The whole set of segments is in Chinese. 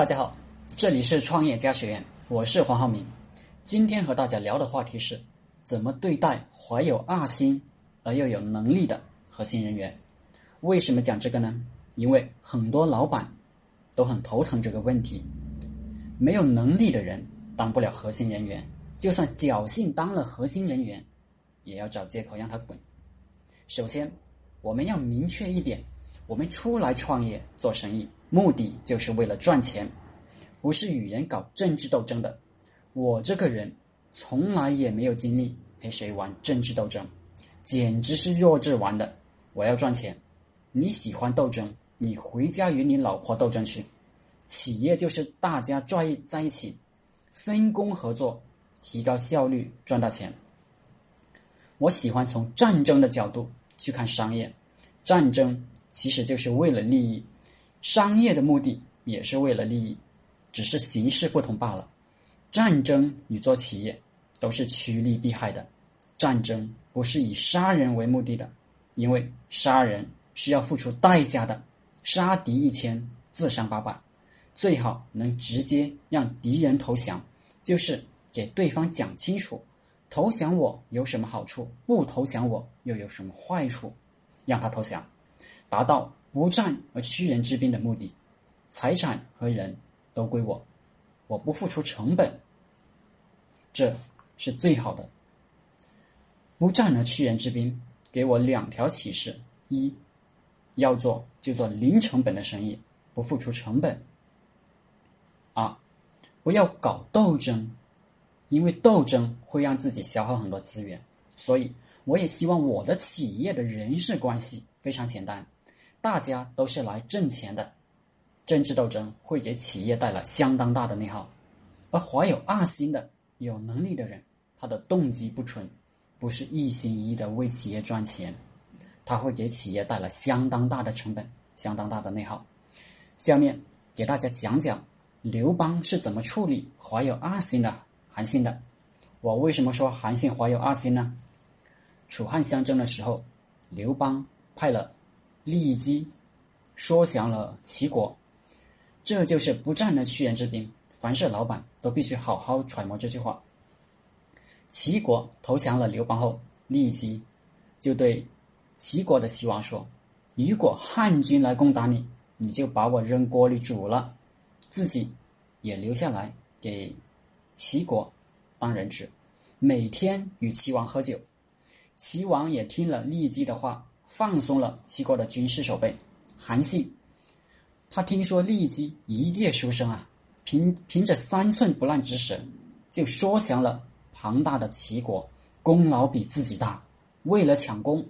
大家好，这里是创业家学院，我是黄浩明。今天和大家聊的话题是，怎么对待怀有二心而又有能力的核心人员？为什么讲这个呢？因为很多老板都很头疼这个问题。没有能力的人当不了核心人员，就算侥幸当了核心人员，也要找借口让他滚。首先，我们要明确一点：我们出来创业做生意。目的就是为了赚钱，不是与人搞政治斗争的。我这个人从来也没有精力陪谁玩政治斗争，简直是弱智玩的。我要赚钱，你喜欢斗争，你回家与你老婆斗争去。企业就是大家在在一起，分工合作，提高效率，赚大钱。我喜欢从战争的角度去看商业，战争其实就是为了利益。商业的目的也是为了利益，只是形式不同罢了。战争与做企业都是趋利避害的，战争不是以杀人为目的的，因为杀人需要付出代价的。杀敌一千，自伤八百，最好能直接让敌人投降，就是给对方讲清楚，投降我有什么好处，不投降我又有什么坏处，让他投降，达到。不战而屈人之兵的目的，财产和人都归我，我不付出成本，这是最好的。不战而屈人之兵，给我两条启示：一，要做就做零成本的生意，不付出成本；二，不要搞斗争，因为斗争会让自己消耗很多资源。所以，我也希望我的企业的人事关系非常简单。大家都是来挣钱的，政治斗争会给企业带来相当大的内耗。而怀有二心的有能力的人，他的动机不纯，不是一心一意的为企业赚钱，他会给企业带来相当大的成本、相当大的内耗。下面给大家讲讲刘邦是怎么处理怀有二心的韩信的。我为什么说韩信怀有二心呢？楚汉相争的时候，刘邦派了。利基说降了齐国，这就是不战的屈人之兵。凡是老板都必须好好揣摩这句话。齐国投降了刘邦后，立即就对齐国的齐王说：“如果汉军来攻打你，你就把我扔锅里煮了，自己也留下来给齐国当人质，每天与齐王喝酒。”齐王也听了利基的话。放松了齐国的军事守备。韩信，他听说骊姬一介书生啊，凭凭着三寸不烂之舌，就说降了庞大的齐国，功劳比自己大。为了抢功，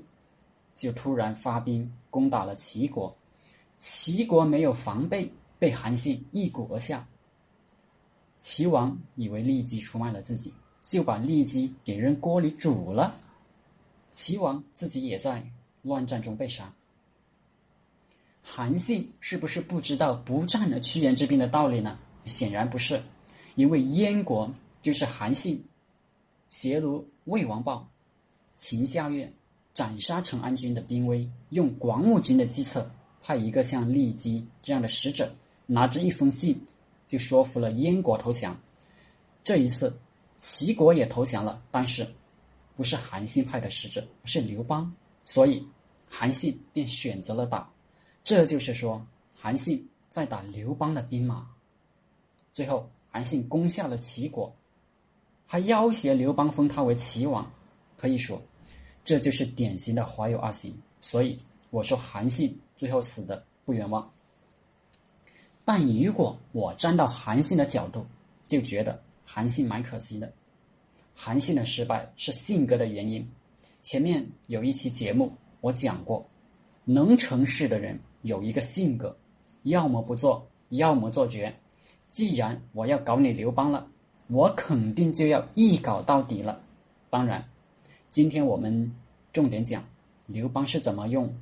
就突然发兵攻打了齐国。齐国没有防备，被韩信一鼓而下。齐王以为骊姬出卖了自己，就把骊姬给扔锅里煮了。齐王自己也在。乱战中被杀，韩信是不是不知道不战而屈原之兵的道理呢？显然不是，因为燕国就是韩信携卢魏王豹，秦夏月斩杀成安军的兵威，用广武军的计策，派一个像骊姬这样的使者，拿着一封信，就说服了燕国投降。这一次，齐国也投降了，但是不是韩信派的使者，是刘邦。所以，韩信便选择了打，这就是说，韩信在打刘邦的兵马。最后，韩信攻下了齐国，还要挟刘邦封他为齐王。可以说，这就是典型的怀有二心。所以，我说韩信最后死的不冤枉。但如果我站到韩信的角度，就觉得韩信蛮可惜的。韩信的失败是性格的原因。前面有一期节目，我讲过，能成事的人有一个性格，要么不做，要么做绝。既然我要搞你刘邦了，我肯定就要一搞到底了。当然，今天我们重点讲刘邦是怎么用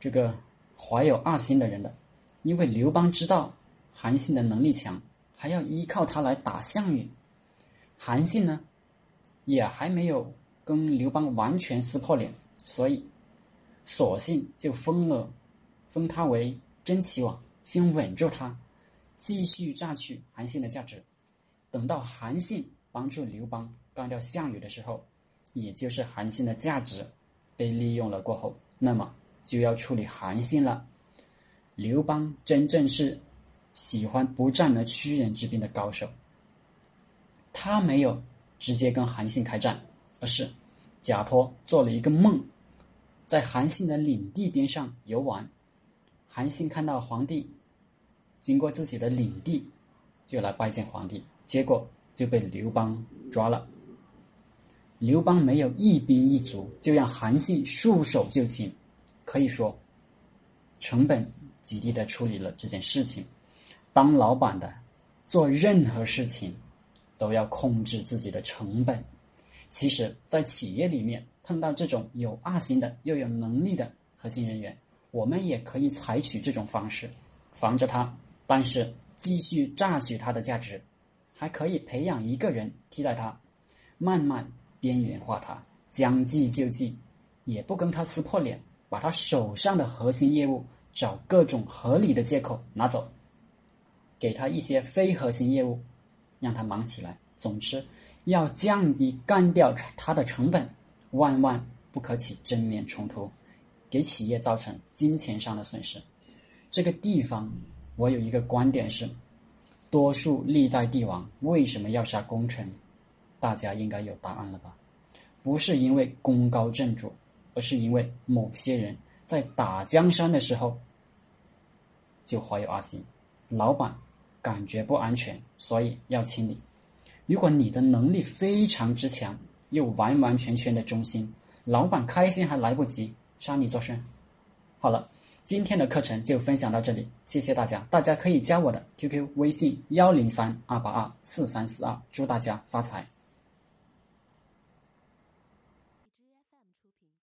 这个怀有二心的人的，因为刘邦知道韩信的能力强，还要依靠他来打项羽。韩信呢，也还没有。跟刘邦完全撕破脸，所以索性就封了，封他为真齐王，先稳住他。继续榨取韩信的价值。等到韩信帮助刘邦干掉项羽的时候，也就是韩信的价值被利用了过后，那么就要处理韩信了。刘邦真正是喜欢不战而屈人之兵的高手，他没有直接跟韩信开战，是假托做了一个梦，在韩信的领地边上游玩。韩信看到皇帝经过自己的领地，就来拜见皇帝，结果就被刘邦抓了。刘邦没有一兵一卒，就让韩信束手就擒，可以说成本极低的处理了这件事情。当老板的做任何事情都要控制自己的成本。其实，在企业里面碰到这种有爱心的又有能力的核心人员。我们也可以采取这种方式，防着他，但是继续榨取他的价值，还可以培养一个人替代他，慢慢边缘化他，将计就计，也不跟他撕破脸，把他手上的核心业务找各种合理的借口拿走，给他一些非核心业务，让他忙起来。总之，要降低干掉他的成本，万万不可起正面冲突。给企业造成金钱上的损失，这个地方我有一个观点是：多数历代帝王为什么要杀功臣？大家应该有答案了吧？不是因为功高震主，而是因为某些人在打江山的时候就怀有二心，老板感觉不安全，所以要清理。如果你的能力非常之强，又完完全全的忠心，老板开心还来不及。杀你做甚？好了，今天的课程就分享到这里，谢谢大家。大家可以加我的 QQ 微信幺零三二八二四三四二，祝大家发财。